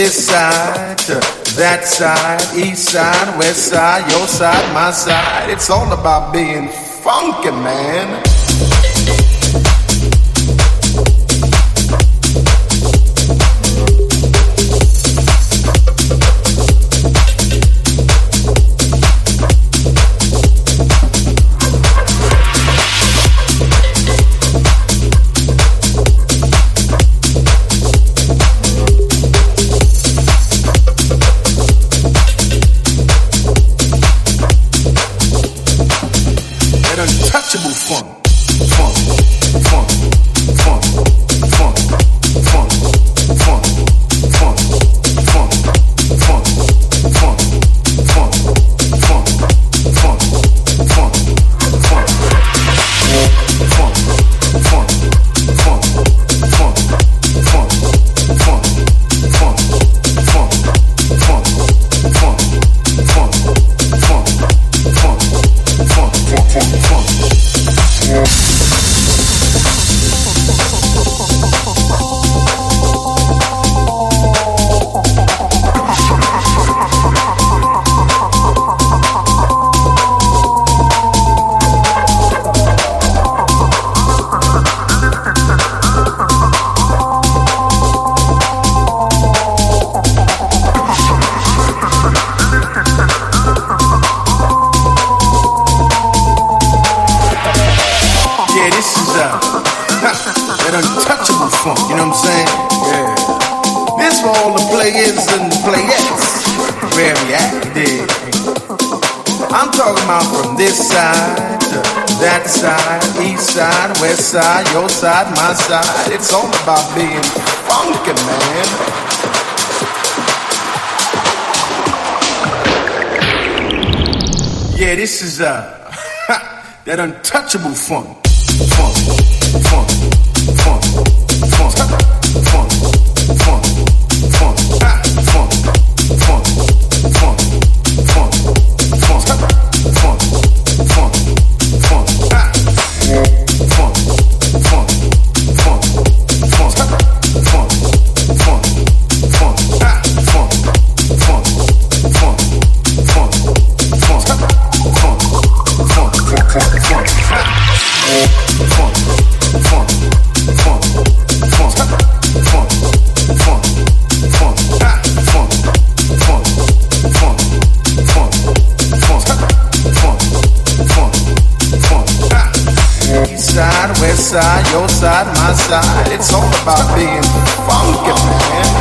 this side to that side, east side, west side, your side, my side. It's all about being funky, man. Untouchable funk. Side. Your side, my side. It's all about being funky, man.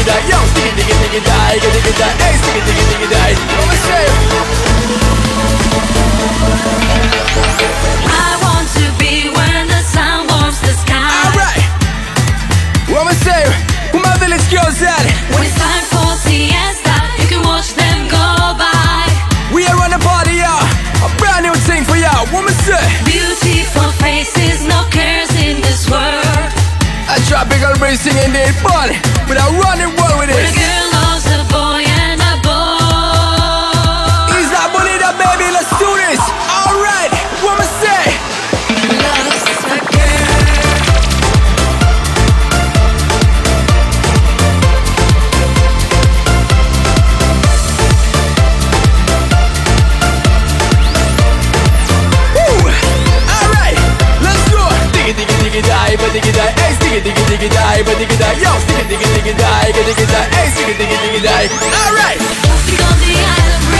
diggy die, yo, sticky diggy diggy die, diggy diggy die, hey, sticky diggy diggy die. Come and say. I want to be when the sun warms the sky. Alright. What. When it's time for siesta, you can watch them go by. We are running a party, y'all. A brand new thing for y'all. Woman say. Beautiful faces, no tropical racing in the body, but I run the world with it. diggy diggy diggy die, but diggy die, yo, diggy diggy diggy die, diggy die, hey, diggy diggy diggy die. All right.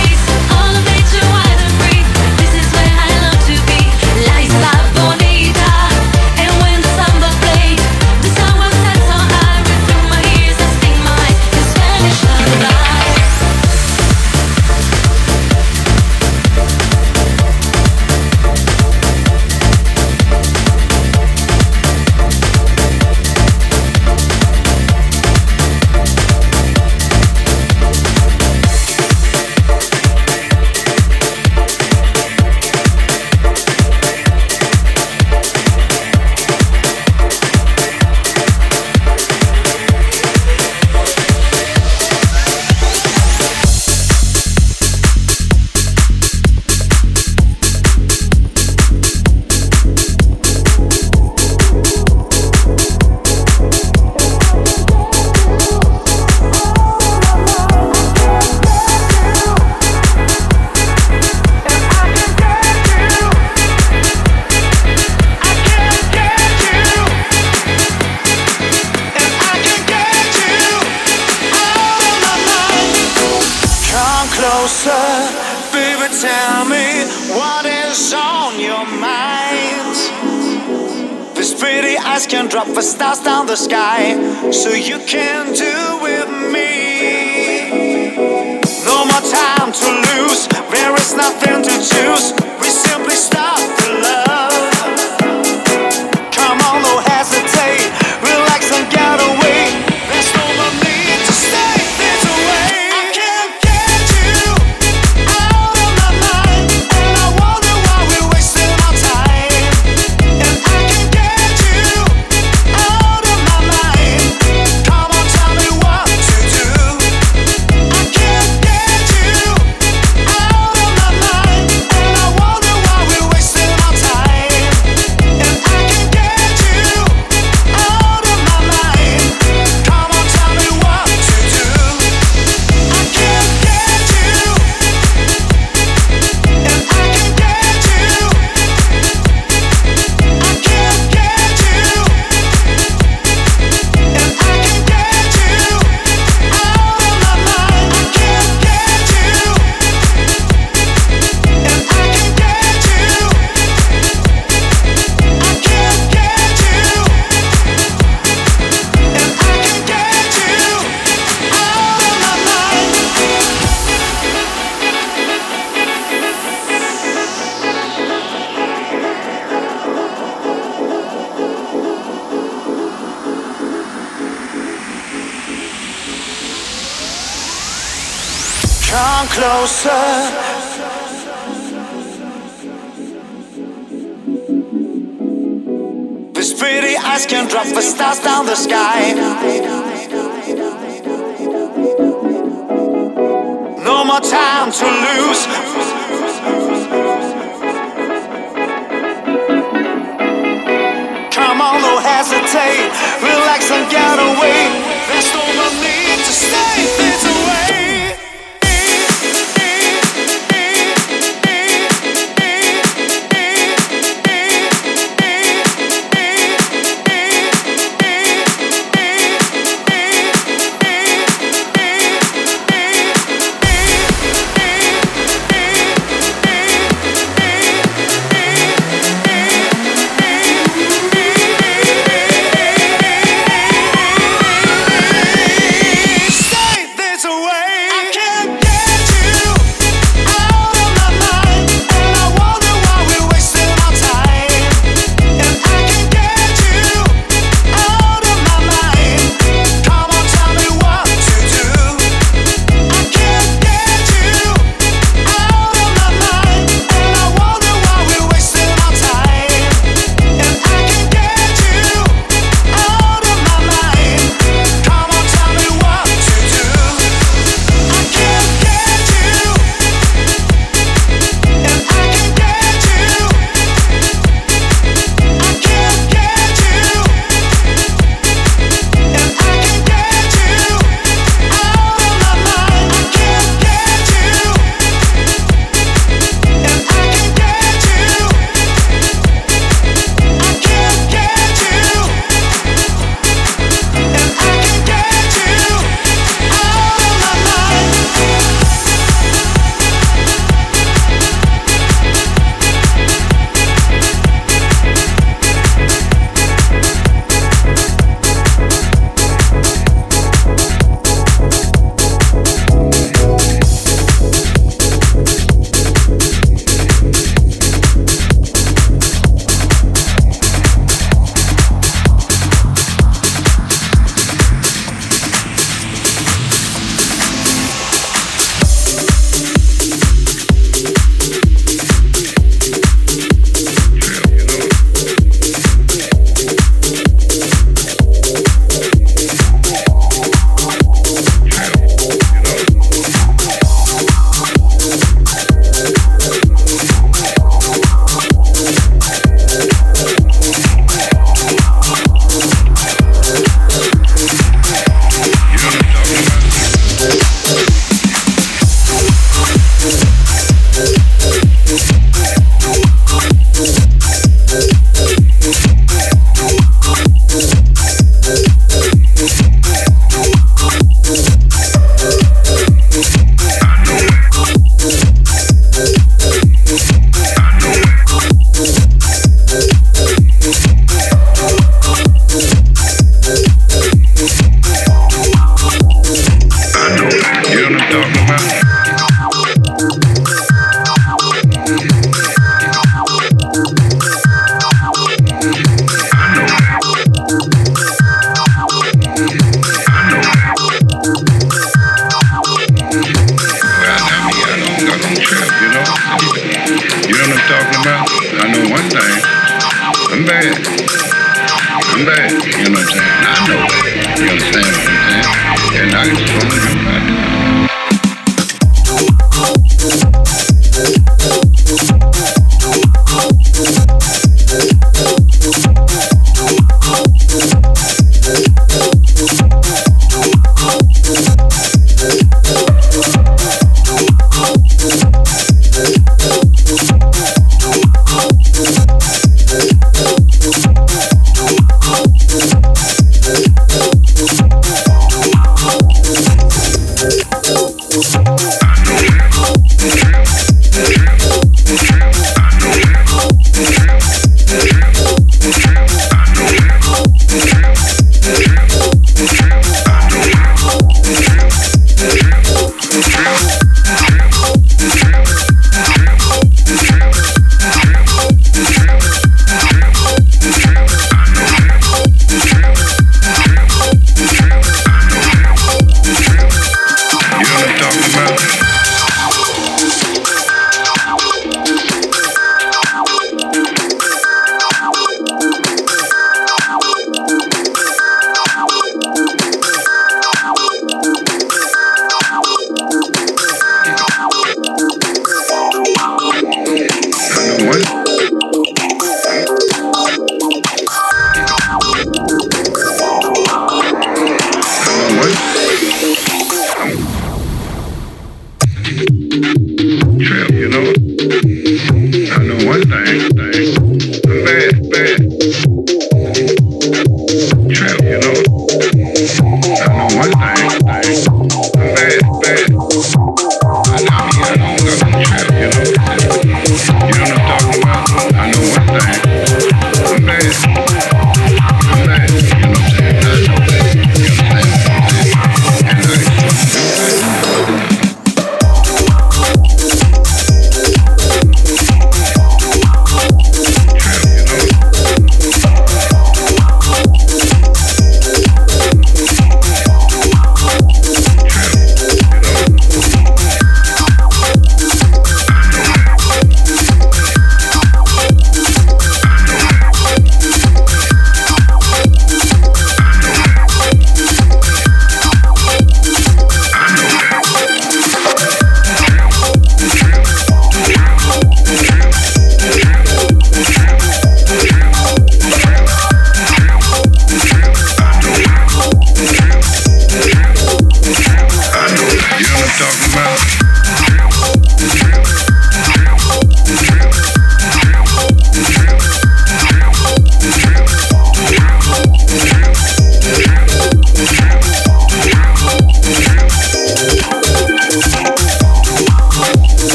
Thank you.